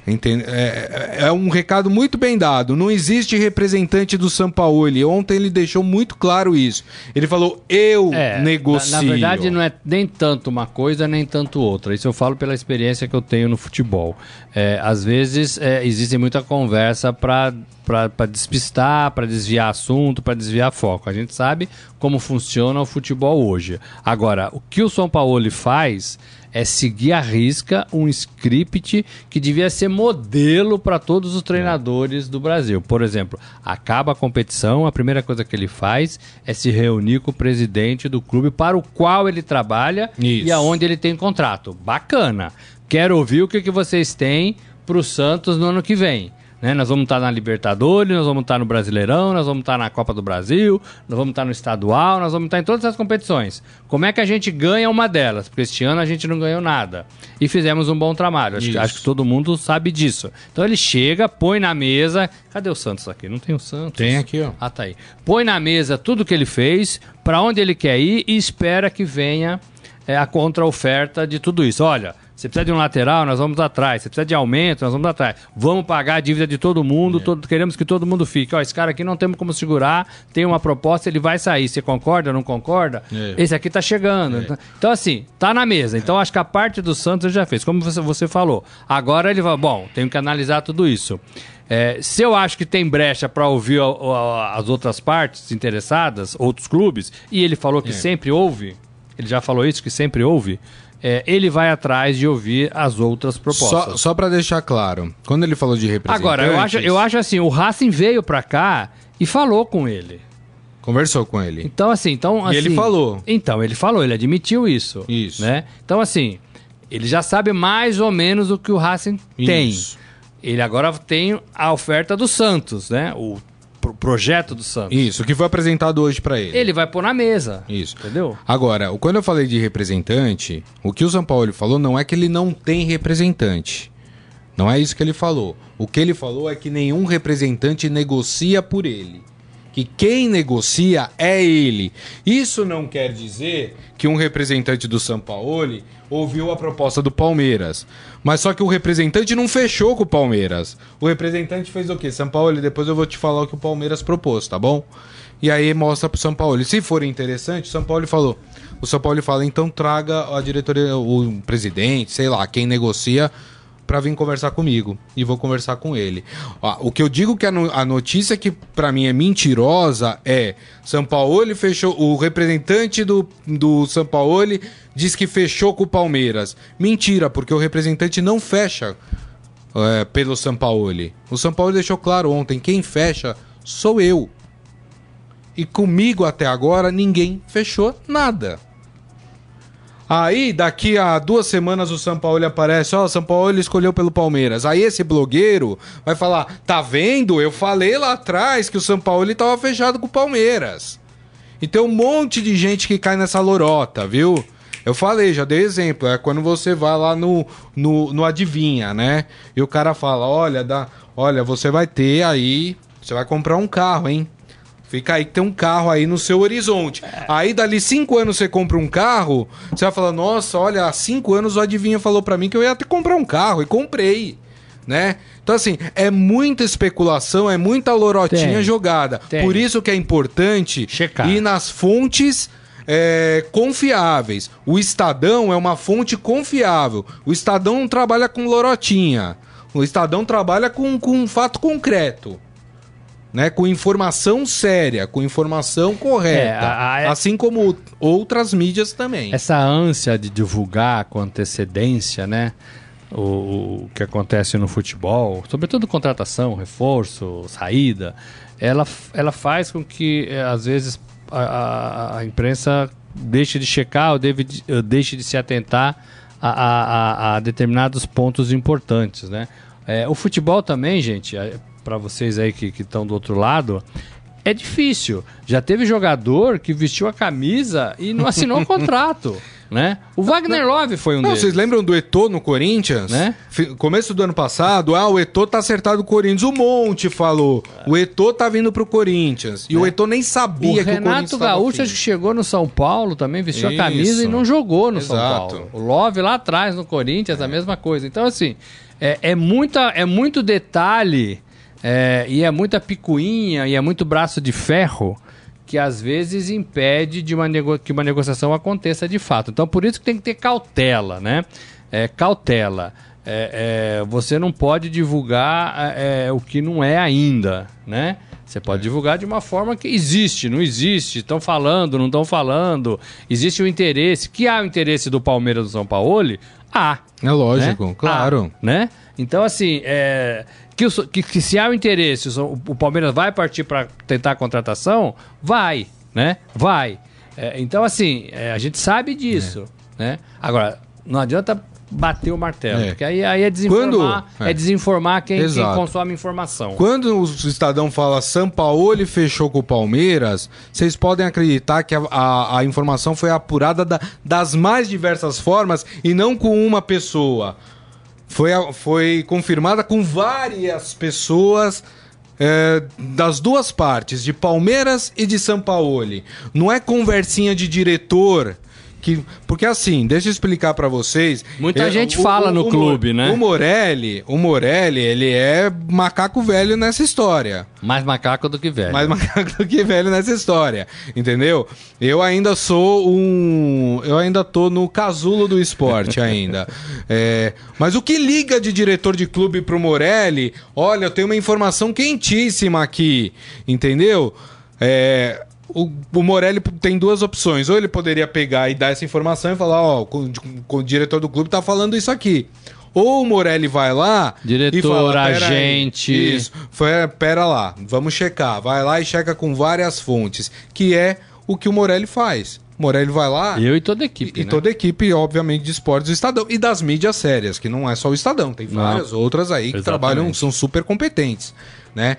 Entende? É, é, um recado muito bem dado. Não existe representante do São Paulo. Ontem ele deixou muito claro isso. Ele falou: eu é, negocio. Na, na, verdade, não é nem tanto uma coisa, nem tanto outra. Isso eu falo pela experiência que eu tenho no futebol. É, às vezes é, existe muita conversa para para despistar, para desviar assunto, para desviar foco. A gente sabe como funciona o futebol hoje. Agora, o que o São Paulo faz é seguir à risca um script que devia ser modelo para todos os treinadores do Brasil. Por exemplo, acaba a competição, a primeira coisa que ele faz é se reunir com o presidente do clube para o qual ele trabalha Isso. e aonde ele tem contrato. Bacana. Quero ouvir o que, que vocês têm para o Santos no ano que vem. Né? Nós vamos estar na Libertadores, nós vamos estar no Brasileirão, nós vamos estar na Copa do Brasil, nós vamos estar no Estadual, nós vamos estar em todas as competições. Como é que a gente ganha uma delas? Porque este ano a gente não ganhou nada. E fizemos um bom trabalho. Acho, que, acho que todo mundo sabe disso. Então ele chega, põe na mesa. Cadê o Santos aqui? Não tem o Santos? Tem aqui, ó. Ah, tá aí. Põe na mesa tudo que ele fez, para onde ele quer ir e espera que venha é, a contra-oferta de tudo isso. Olha, você precisa de um lateral, nós vamos atrás. Você precisa de aumento, nós vamos atrás. Vamos pagar a dívida de todo mundo, é. todo, queremos que todo mundo fique. Ó, esse cara aqui não temos como segurar, tem uma proposta, ele vai sair. Você concorda, não concorda? É. Esse aqui tá chegando. É. Então, assim, tá na mesa. Então, acho que a parte do Santos já fez. Como você, você falou. Agora ele vai, bom, tenho que analisar tudo isso. É, se eu acho que tem brecha para ouvir a, a, as outras partes interessadas, outros clubes, e ele falou que é. sempre houve, ele já falou isso, que sempre houve, é, ele vai atrás de ouvir as outras propostas. Só, só para deixar claro, quando ele falou de representantes... Agora, eu acho, eu acho assim, o Racing veio para cá e falou com ele. Conversou com ele. Então, assim, então, assim, E ele assim, falou. Então, ele falou, ele admitiu isso. Isso. Né? Então, assim, ele já sabe mais ou menos o que o Racing isso. tem. Ele agora tem a oferta do Santos, né? O pro projeto do Santos. Isso, que foi apresentado hoje para ele. Ele vai pôr na mesa. Isso. Entendeu? Agora, quando eu falei de representante, o que o São Paulo falou não é que ele não tem representante. Não é isso que ele falou. O que ele falou é que nenhum representante negocia por ele. Que quem negocia é ele. Isso não quer dizer que um representante do São Paulo ouviu a proposta do Palmeiras. Mas só que o representante não fechou com o Palmeiras. O representante fez o quê? São Paulo, depois eu vou te falar o que o Palmeiras propôs, tá bom? E aí mostra pro São Paulo. Se for interessante, o São Paulo falou. O São Paulo fala, então traga a diretoria, o presidente, sei lá, quem negocia para vir conversar comigo e vou conversar com ele. Ó, o que eu digo que a, no, a notícia que para mim é mentirosa é São Paulo fechou o representante do, do São Paulo diz que fechou com o Palmeiras. Mentira, porque o representante não fecha é, pelo São Paulo. O São Paulo deixou claro ontem, quem fecha sou eu. E comigo até agora ninguém fechou nada. Aí, daqui a duas semanas, o São Paulo aparece, ó, oh, São Paulo escolheu pelo Palmeiras. Aí esse blogueiro vai falar, tá vendo? Eu falei lá atrás que o São Paulo estava fechado com o Palmeiras. E tem um monte de gente que cai nessa lorota, viu? Eu falei, já dei exemplo, é quando você vai lá no, no, no Adivinha, né? E o cara fala, olha, dá, olha, você vai ter aí, você vai comprar um carro, hein? Fica aí que tem um carro aí no seu horizonte. É. Aí dali cinco anos você compra um carro, você vai falar, nossa, olha, há cinco anos o Adivinha falou para mim que eu ia ter que comprar um carro e comprei. Né? Então, assim, é muita especulação, é muita lorotinha tem, jogada. Tem. Por isso que é importante Checar. ir nas fontes é, confiáveis. O Estadão é uma fonte confiável. O Estadão não trabalha com lorotinha. O Estadão trabalha com, com um fato concreto né, com informação séria, com informação correta, é, a, a, assim como outras mídias também. Essa ânsia de divulgar com antecedência, né, o, o que acontece no futebol, sobretudo contratação, reforço, saída, ela, ela faz com que é, às vezes a, a, a imprensa deixe de checar ou deve, deixe de se atentar a, a, a determinados pontos importantes, né? É, o futebol também, gente, para vocês aí que estão do outro lado, é difícil. Já teve jogador que vestiu a camisa e não assinou o contrato. Né? O Wagner Love foi um não, deles. Vocês lembram do Eto'o no Corinthians? Né? Começo do ano passado, ah, o Eto'o tá acertado com o Corinthians. O Monte falou, o Eto'o tá vindo pro Corinthians. E é. o Eto'o nem sabia o que Renato o Corinthians Gaúcho acho que chegou no São Paulo também, vestiu Isso. a camisa e não jogou no Exato. São Paulo. O Love lá atrás no Corinthians, é. a mesma coisa. Então, assim, é, é, muita, é muito detalhe é, e é muita picuinha e é muito braço de ferro que às vezes impede de uma que uma negociação aconteça de fato. Então por isso que tem que ter cautela, né? É, cautela. É, é, você não pode divulgar é, o que não é ainda, né? Você pode divulgar de uma forma que existe, não existe, estão falando, não estão falando, existe o interesse, que há o interesse do Palmeiras do São Paulo, há. É lógico, né? claro. Há, né? Então, assim, é, que, o, que, que se há o interesse, o, o Palmeiras vai partir para tentar a contratação, vai, né? Vai. É, então, assim, é, a gente sabe disso, é. né? Agora, não adianta bater o martelo, é. porque aí, aí é desinformar, Quando, é. é desinformar quem, quem, consome informação. Quando o Estadão fala São Paulo fechou com o Palmeiras, vocês podem acreditar que a, a, a informação foi apurada da, das mais diversas formas e não com uma pessoa foi, foi confirmada com várias pessoas é, das duas partes, de Palmeiras e de São Paulo. Não é conversinha de diretor que porque assim, deixa eu explicar para vocês. Muita eu, gente o, fala o, no o, clube, né? O Morelli, o Morelli, ele é macaco velho nessa história. Mais macaco do que velho. Mais macaco do que velho nessa história, entendeu? Eu ainda sou um, eu ainda tô no casulo do esporte ainda. é, mas o que liga de diretor de clube pro Morelli? Olha, eu tenho uma informação quentíssima aqui, entendeu? É, o, o Morelli tem duas opções. Ou ele poderia pegar e dar essa informação e falar, ó, oh, o, diretor do clube tá falando isso aqui. Ou o Morelli vai lá Diretor, e fala, agente. Aí, isso, foi, pera lá, vamos checar. Vai lá e checa com várias fontes, que é o que o Morelli faz. O Morelli vai lá. Eu e toda a equipe. E, né? toda a equipe, obviamente, de esportes do Estadão. E das mídias sérias, que não é só o Estadão, tem várias não, outras aí que exatamente. trabalham, são super competentes. Né?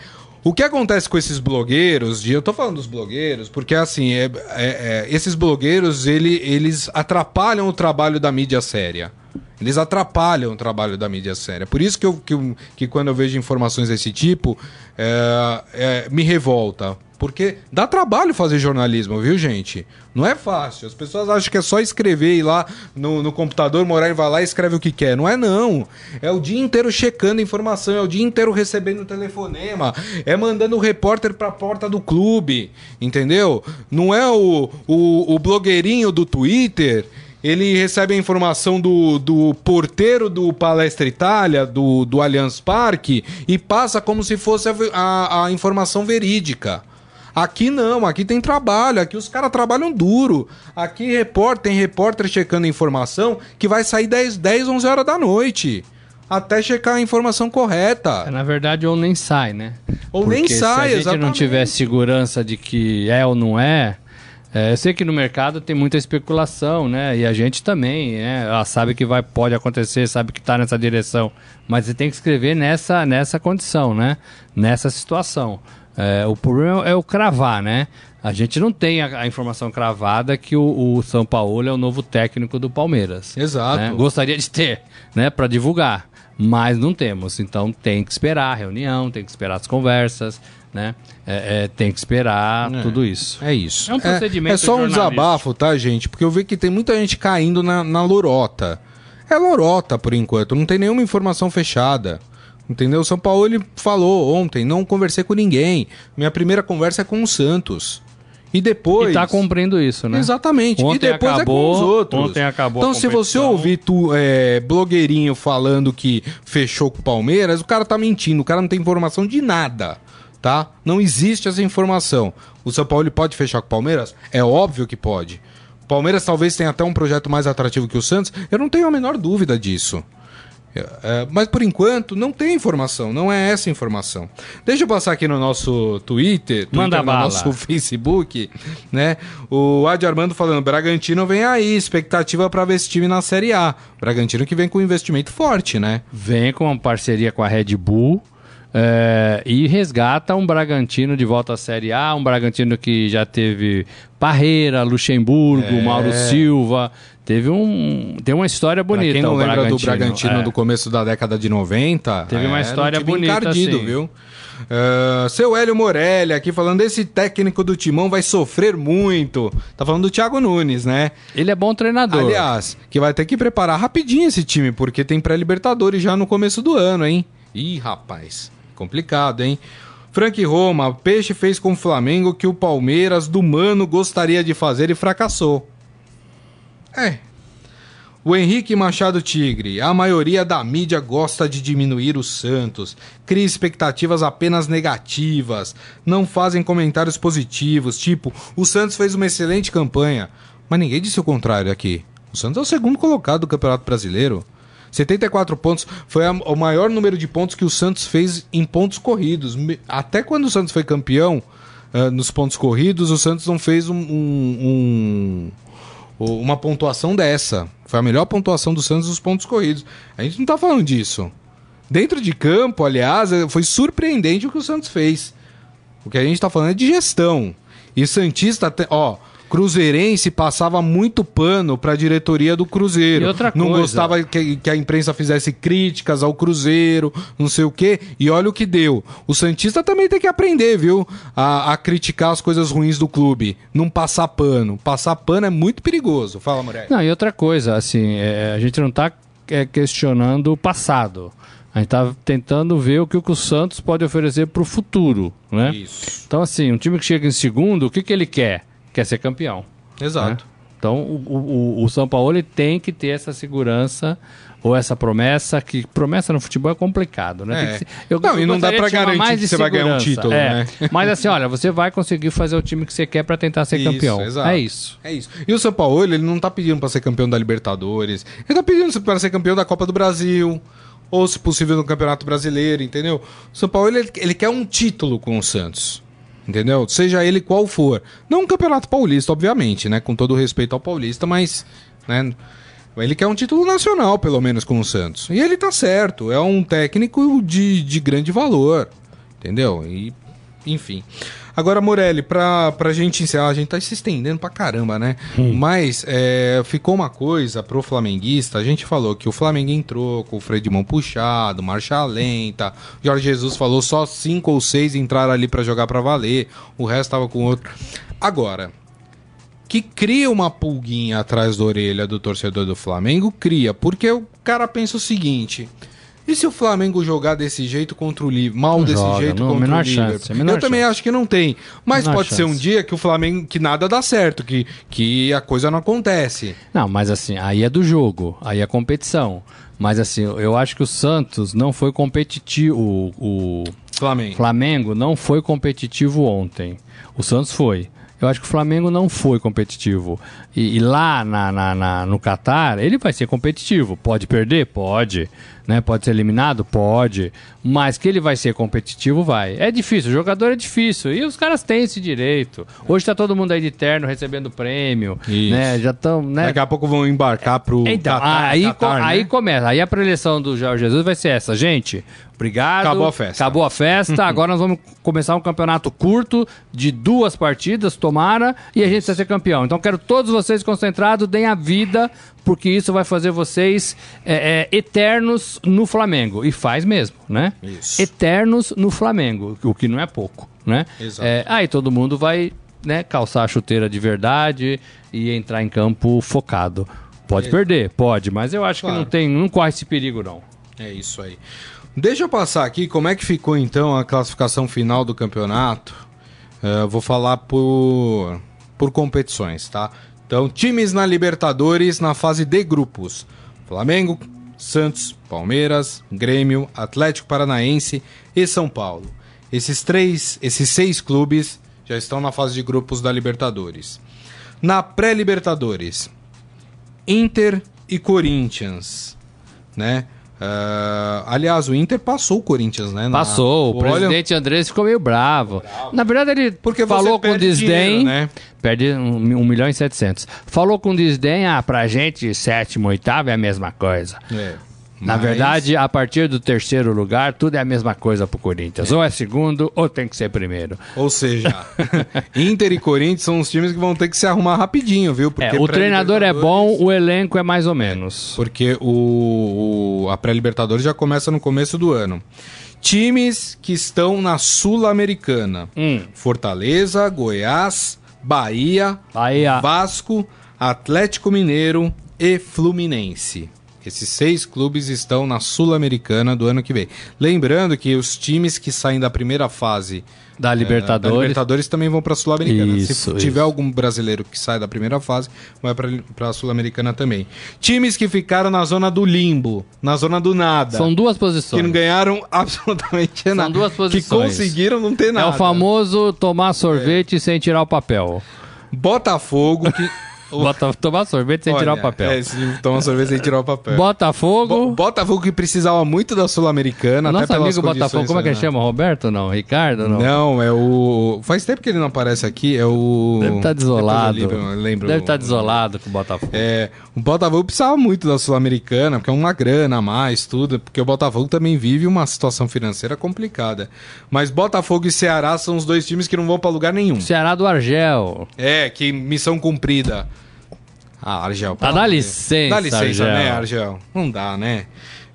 O que acontece com esses blogueiros, eu tô falando dos blogueiros, porque assim, é, é, é, esses blogueiros, ele, eles atrapalham o trabalho da mídia séria. Eles atrapalham o trabalho da mídia séria. Por isso que, eu, que, que quando eu vejo informações desse tipo, é, é, me revolta. Porque dá trabalho fazer jornalismo, viu, gente? Não é fácil. As pessoas acham que é só escrever e ir lá no, no computador, morar e vai lá e escreve o que quer. Não é não. É o dia inteiro checando informação, é o dia inteiro recebendo telefonema, é mandando o repórter pra porta do clube, entendeu? Não é o, o, o blogueirinho do Twitter ele recebe a informação do, do porteiro do Palestra Itália, do, do Allianz Parque, e passa como se fosse a, a, a informação verídica. Aqui não, aqui tem trabalho, aqui os caras trabalham duro. Aqui repórter, tem repórter checando informação que vai sair 10, 10, 11 horas da noite. Até checar a informação correta. É, na verdade, ou nem sai, né? Ou Porque nem sai, se a gente exatamente. não tiver segurança de que é ou não é, é, eu sei que no mercado tem muita especulação, né? E a gente também, né? Ela sabe que vai, pode acontecer, sabe que está nessa direção. Mas você tem que escrever nessa, nessa condição, né? Nessa situação. É, o problema é o cravar, né? A gente não tem a, a informação cravada que o, o São Paulo é o novo técnico do Palmeiras. Exato. né? Gostaria de ter, né? Para divulgar. Mas não temos. Então tem que esperar a reunião, tem que esperar as conversas, né? É, é, tem que esperar É. tudo isso. É isso. É um procedimento É, só um desabafo, tá, gente? Porque eu vi que tem muita gente caindo na, na lorota. É lorota, por enquanto. Não tem nenhuma informação fechada. Entendeu? O São Paulo ele falou ontem, não conversei com ninguém. Minha primeira conversa é com o Santos. E depois. E tá cumprindo isso, né? Exatamente. Ontem e depois acabou- é com os outros. ontem acabou Então, se você ouvir tu, é, blogueirinho falando que fechou com o Palmeiras, o cara tá mentindo. O cara não tem informação de nada. Tá? Não existe essa informação. O São Paulo ele pode fechar com o Palmeiras? É óbvio que pode. O Palmeiras talvez tenha até um projeto mais atrativo que o Santos. Eu não tenho a menor dúvida disso. É, mas por enquanto não tem informação, não é essa informação. Deixa eu passar aqui no nosso Twitter, Manda Twitter, no bala. nosso Facebook, né? O Adi Armando falando, Bragantino vem aí, expectativa para ver esse time na Série A. Bragantino que vem com um investimento forte, né? Vem com uma parceria com a Red Bull é, e resgata um Bragantino de volta à Série A, um Bragantino que já teve Parreira, Luxemburgo, É. Mauro Silva. Teve um, tem uma história Pra bonita. quem não lembra do Bragantino é. do começo da década de 90, Teve uma era história um bonita, encardido, assim. viu? Ah, seu Hélio Morelli aqui falando, esse técnico do Timão vai sofrer muito. Tá falando do Thiago Nunes, né? Ele é bom treinador. Aliás, que vai ter que preparar rapidinho esse time, porque tem pré-libertadores já no começo do ano, hein? Ih, rapaz, complicado, hein? Frank Roma, Peixe fez com o Flamengo que o Palmeiras do Mano gostaria de fazer e fracassou. É. O Henrique Machado Tigre, a maioria da mídia gosta de diminuir o Santos, cria expectativas apenas negativas, não fazem comentários positivos, tipo, o Santos fez uma excelente campanha, mas ninguém disse o contrário aqui. O Santos é o segundo colocado do Campeonato Brasileiro. 74 pontos foi a- o maior número de pontos que o Santos fez em pontos corridos. Até quando o Santos foi campeão ah, nos pontos corridos, o Santos não fez um- um- um, uma pontuação dessa. Foi a melhor pontuação do Santos nos pontos corridos. A gente não tá falando disso. Dentro de campo, aliás, eh, foi surpreendente o que o Santos fez. O que a gente tá falando é de gestão. E Santista, ó, Cruzeirense passava muito pano pra diretoria do Cruzeiro. E outra não coisa- gostava que, que a imprensa fizesse críticas ao Cruzeiro, não sei o quê. E olha o que deu. O Santista também tem que aprender, viu? A, a criticar as coisas ruins do clube. Não passar pano. Passar pano é muito perigoso. Fala, Moreira. Não, e outra coisa, assim, é, a gente não está questionando o passado. A gente está tentando ver o que o Santos pode oferecer para o futuro, né? Isso. Então, assim, um time que chega em segundo, o que, que ele quer? Quer ser campeão. Exato. né? Então, o, o, o São Paulo ele tem que ter essa segurança ou essa promessa, que promessa no futebol é complicado, né? É. Ser- eu- Não, eu e não dá chamar garantir que você vai ganhar um título, É. né? Mas assim, olha, você vai conseguir fazer o time que você quer para tentar ser Isso, campeão. exato. É isso. É isso. E o São Paulo, ele não tá pedindo pra ser campeão da Libertadores. Ele tá pedindo pra ser campeão da Copa do Brasil. Ou, se possível, no Campeonato Brasileiro, entendeu? O São Paulo, ele, ele quer um título com o Santos. Entendeu? Seja ele qual for. Não um Campeonato Paulista, obviamente, né? Com todo o respeito ao Paulista, mas. Né? Ele quer um título nacional, pelo menos, com o Santos. E ele tá certo. É um técnico de, de grande valor. Entendeu? E enfim. Agora, Morelli, pra, pra gente encerrar, a gente tá se estendendo pra caramba, né? Hum. Mas é, ficou uma coisa pro flamenguista. A gente falou que o Flamengo entrou com o freio de mão puxado, marcha lenta. Jorge Jesus falou só cinco ou seis entraram ali pra jogar pra valer. O resto tava com outro. Agora, que cria uma pulguinha atrás da orelha do torcedor do Flamengo, cria. Porque o cara pensa o seguinte. E se o Flamengo jogar desse jeito contra o Liverpool, mal Não desse joga, jeito não, contra menor o Liverpool? chance, Eu também chance. acho que não tem. Mas Menor pode ser um chance. dia que o Flamengo que nada dá certo, que, que a coisa não acontece. Não, mas assim, aí é do jogo, aí é competição. Mas assim, eu acho que o Santos não foi competitivo. O, o Flamengo. Flamengo não foi competitivo ontem. O Santos foi. Eu acho que o Flamengo não foi competitivo. E, e lá na, na- na- no Catar, ele vai ser competitivo. Pode perder? Pode. Né? Pode ser eliminado? Pode. Mas que ele vai ser competitivo, vai. É difícil, o jogador é difícil. E os caras têm esse direito. Hoje tá todo mundo aí de terno recebendo prêmio. Isso. Né? Já estão. Né? Daqui a pouco vão embarcar pro Então, Qatar, aí, Qatar, co- né? começa. Aí a preleção do Jorge Jesus vai ser essa. Gente, obrigado. Acabou a festa. Acabou a festa. Agora nós vamos começar um campeonato curto de duas partidas, tomara, e a gente vai ser campeão. Então quero todos vocês concentrados, deem a vida, porque isso vai fazer vocês é, é, eternos no Flamengo. E faz mesmo, né? Isso. Eternos no Flamengo, o que não é pouco, né? Exato. É, aí todo mundo vai né, calçar a chuteira de verdade e entrar em campo focado. Pode perder, pode, mas eu acho Claro. que não tem, não corre esse perigo não. É isso aí. Deixa eu passar aqui como é que ficou então a classificação final do campeonato. Eu vou falar por, por competições, tá? Então, times na Libertadores na fase de grupos: Flamengo, Santos, Palmeiras, Grêmio, Atlético Paranaense e São Paulo. Esses três, esses seis clubes já estão na fase de grupos da Libertadores. Na pré-Libertadores, Inter e Corinthians, né? Ah, aliás, o Inter passou o Corinthians, né? na- Passou, o Olha, presidente Andrés ficou meio bravo. Na verdade, ele Porque falou com desdém. dinheiro, né? Perde um, um milhão e setecentos. Falou com desdém, ah, pra gente, sétimo, oitavo é a mesma coisa. é, Na mas- verdade, a partir do terceiro lugar, tudo é a mesma coisa pro Corinthians. Ou é segundo, ou tem que ser primeiro. Ou seja, Inter e Corinthians são os times que vão ter que se arrumar rapidinho, viu? É, o treinador é bom, o elenco é mais ou menos. Porque o, o- a pré-Libertadores já começa no começo do ano. Times que estão na Sul-Americana: Hum. Fortaleza, Goiás, Bahia, Bahia. Vasco, Atlético Mineiro e Fluminense. Esses seis clubes estão na Sul-Americana do ano que vem. Lembrando que os times que saem da primeira fase Da é, Libertadores. da Libertadores também vão para a Sul-Americana. Se tiver isso. algum brasileiro que sai da primeira fase, vai para a Sul-Americana também. Times que ficaram na zona do limbo, na zona do nada. São duas que posições. não ganharam absolutamente nada. duas Que posições. conseguiram não ter É nada. o famoso tomar sorvete sem tirar o papel. Botafogo que Bota, tomar sorvete sem tirar o Olha, papel. É, se tomar sorvete sem tirar o papel. Botafogo. Bo- Botafogo que precisava muito da Sul-Americana, até Nosso pelas amigo Botafogo, como é que ele chama? Roberto não? Ricardo não? Não, é o. Faz tempo que ele não aparece aqui, é o. Deve estar desolado. Depois eu lembro, lembro Deve estar desolado com o Botafogo. É, o Botafogo precisava muito da Sul-Americana, porque é uma grana a mais, tudo, porque o Botafogo também vive uma situação financeira complicada. Mas Botafogo e Ceará são os dois times que não vão pra lugar nenhum. Ceará do Argel. É, que missão cumprida. Ah, Argel. Ah, dá licença, Dá licença, Argel. né, Argel? Não dá, né?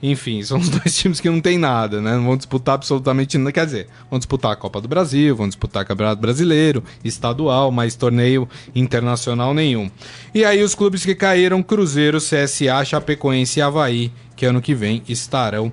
Enfim, são os dois times que não tem nada, né? Não vão disputar absolutamente nada. Quer dizer, vão disputar a Copa do Brasil, vão disputar Campeonato Brasileiro, estadual, mas torneio internacional nenhum. E aí os clubes que caíram, Cruzeiro, CSA, Chapecoense e Havaí, que ano que vem estarão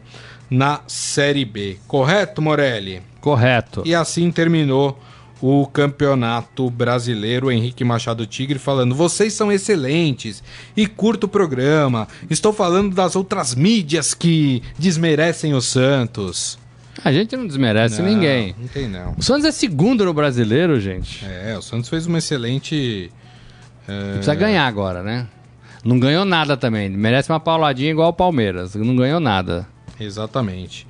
na Série B. Correto, Morelli? Correto. E assim terminou o Campeonato Brasileiro. Henrique Machado Tigre falando: vocês são excelentes e curto o programa. Estou falando das outras mídias que desmerecem o Santos. A gente não desmerece Não, ninguém. Não tem, não. O Santos é segundo no brasileiro, gente. É, o Santos fez uma excelente. é, Precisa ganhar agora, né? Não ganhou nada também. Merece uma pauladinha igual o Palmeiras. Não ganhou nada. Exatamente.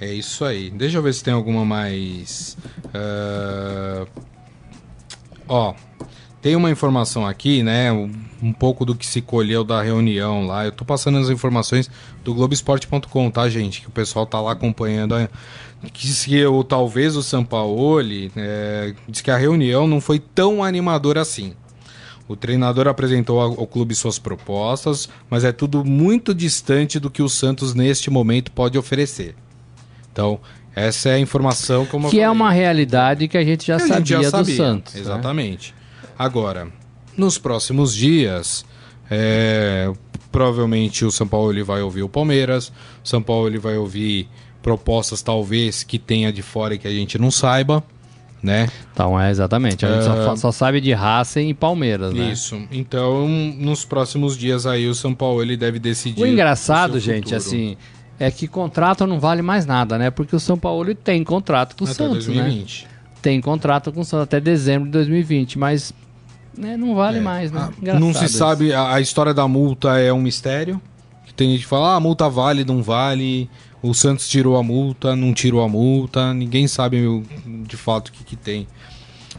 É isso aí. Deixa eu ver se tem alguma mais. ah, Ó, tem uma informação aqui, né? Um, pouco do que se colheu da reunião lá. Eu tô passando as informações do Globoesporte.com, tá, gente? Que o pessoal tá lá acompanhando. que se ou talvez o Sampaoli é, diz que a reunião não foi tão animadora assim. O treinador apresentou ao clube suas propostas, mas é tudo muito distante do que o Santos neste momento pode oferecer. Então, essa é a informação como Que é uma realidade que a gente já a sabia gente já do sabia, Santos. né? Exatamente. Agora, nos próximos dias, é, provavelmente o São Paulo ele vai ouvir o Palmeiras, o São Paulo ele vai ouvir propostas talvez que tenha de fora e que a gente não saiba, né? Então, é exatamente. A gente só, É. só sabe de Racing e Palmeiras, né? Isso. Então, nos próximos dias aí o São Paulo ele deve decidir. O engraçado, o gente, futuro. assim, é que contrato não vale mais nada, né? Porque o São Paulo tem contrato com o Santos, né? 2020. Tem contrato com o Santos até dezembro de 2020, mas né, não vale mais, né? Ah, Engraçado não se isso. sabe, a, a história da multa é um mistério. Tem gente que fala, ah, a multa vale, não vale. O Santos tirou a multa, não tirou a multa. Ninguém sabe de fato o que, que tem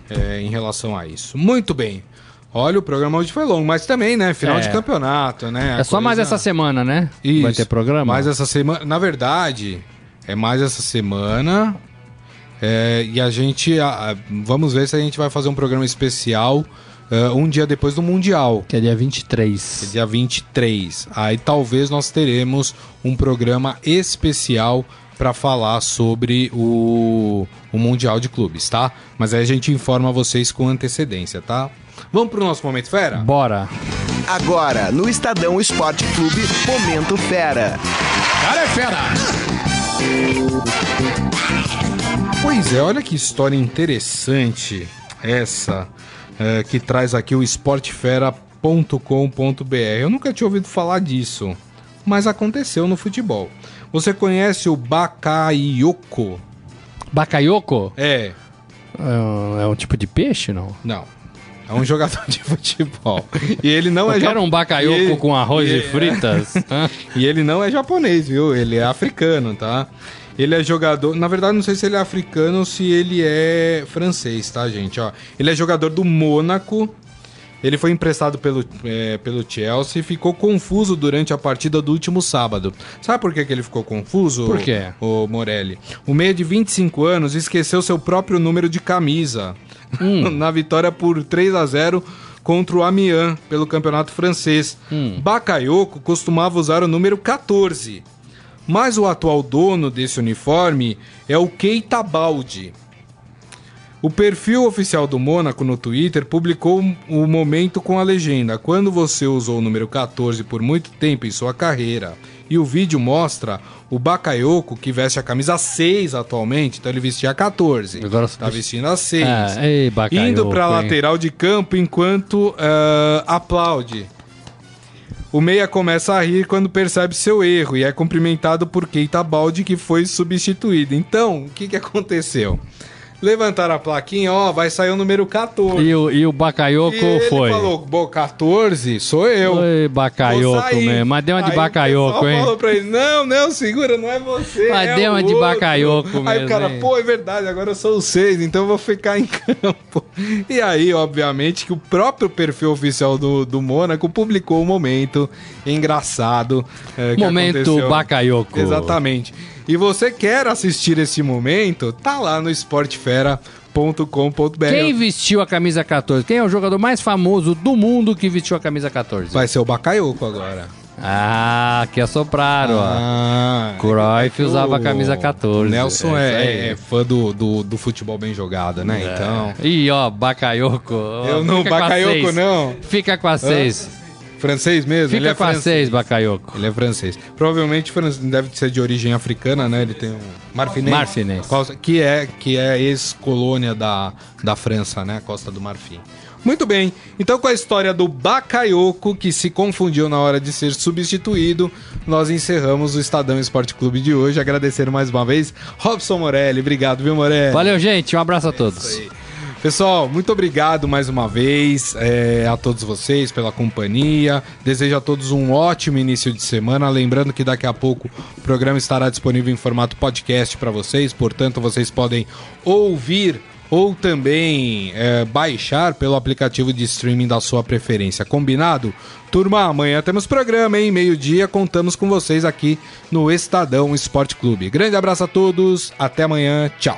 é, em relação a isso. Muito bem. Olha, o programa hoje foi longo, mas também, né? Final É. de campeonato, né? É só mais essa semana, né? Isso. Vai ter programa? Mais essa semana. Na verdade, é mais essa semana. É, e a gente. a- a- vamos ver se a gente vai fazer um programa especial é, um dia depois do Mundial. Que é dia 23. que é dia 23. Aí talvez nós teremos um programa especial para falar sobre o, o Mundial de Clubes, tá? Mas aí a gente informa vocês com antecedência, tá? Vamos pro nosso Momento Fera? Bora. Agora, no Estadão Esporte Clube, Momento Fera. Cara é fera! Pois é, olha que história interessante essa é, que traz aqui o esportefera.com.br. Eu nunca tinha ouvido falar disso, mas aconteceu no futebol. Você conhece o Bakayoko? Bacaioko? É, É um, é um tipo de peixe, não? não. É um jogador de futebol. E ele não é quero ja- um bacaioko e ele- com arroz e, e- fritas. Hã? E ele não é japonês, viu? Ele é africano, tá? Ele é jogador. Na verdade, não sei se ele é africano ou se ele é francês, tá, gente? Ó, ele é jogador do Mônaco. Ele foi emprestado pelo, é, pelo Chelsea e ficou confuso durante a partida do último sábado. Sabe por que, que ele ficou confuso? Por quê? O Morelli. O meia de 25 anos esqueceu seu próprio número de camisa Hum. na vitória por 3 a 0 contra o Amiens pelo campeonato francês. Hum. Bakayoko costumava usar o número 14, mas o atual dono desse uniforme é o Keita Baldi. O perfil oficial do Mônaco no Twitter publicou o momento com a legenda: Quando você usou o número 14 por muito tempo em sua carreira. E o vídeo mostra o Bakayoko, que veste a camisa 6 atualmente, então ele vestia a 14. Agora tá vestindo a 6. Ah, ei, Bakayoko, indo pra hein? lateral de campo enquanto ah, aplaude. O meia começa a rir quando percebe seu erro e é cumprimentado por Keita Baldi, que foi substituído. Então, o que, que aconteceu? Levantaram a plaquinha, ó, vai sair o número 14. E o, e o Bacaioko E ele foi. falou, bom, 14 sou eu. Oi, Vou Bacaioko sair. mesmo. Mas deu uma de Aí o Bacaioko, pessoal hein? falou pra ele, não, não, segura, não é você, Mas é deu uma de outro. Bacaioko Aí o mesmo, cara, hein? pô, é verdade, agora eu sou o 6, então eu vou ficar em campo. E aí, obviamente, que o próprio perfil oficial do, do Mônaco publicou o momento engraçado é, Momento aconteceu. Bacaioko. Exatamente. E você quer assistir esse momento, tá lá no esportefera.com.br. Quem vestiu a camisa 14? Quem é o jogador mais famoso do mundo que vestiu a camisa 14? Vai ser o Bakayoko agora. Ah, que assopraram, ó. Ah, Cruyff usava a camisa 14. O Nelson É é, é- é fã do, do, do futebol bem jogado, né? Então. Ih, ó, Bacaioko. Eu não, seis. não. Fica com a 6. Francês mesmo? Fica ele é francês. 6, Bacaioko. Ele é francês. Provavelmente deve ser de origem africana, né? Ele tem um marfinês. Marfinês. Costa- Que é, que é ex-colônia da, da França, né? Costa do Marfim. Muito bem. Então, com a história do Bakayoko, que se confundiu na hora de ser substituído, nós encerramos o Estadão Esporte Clube de hoje. Agradecer mais uma vez Robson Morelli. Obrigado, viu, Morelli? Valeu, gente. Um abraço a todos. Pessoal, muito obrigado mais uma vez é, a todos vocês pela companhia. Desejo a todos um ótimo início de semana. Lembrando que daqui a pouco o programa estará disponível em formato podcast para vocês, portanto, vocês podem ouvir ou também é, baixar pelo aplicativo de streaming da sua preferência. Combinado? Turma, amanhã temos programa, hein? Meio-dia, contamos com vocês aqui no Estadão Esporte Clube. Grande abraço a todos, até amanhã, tchau.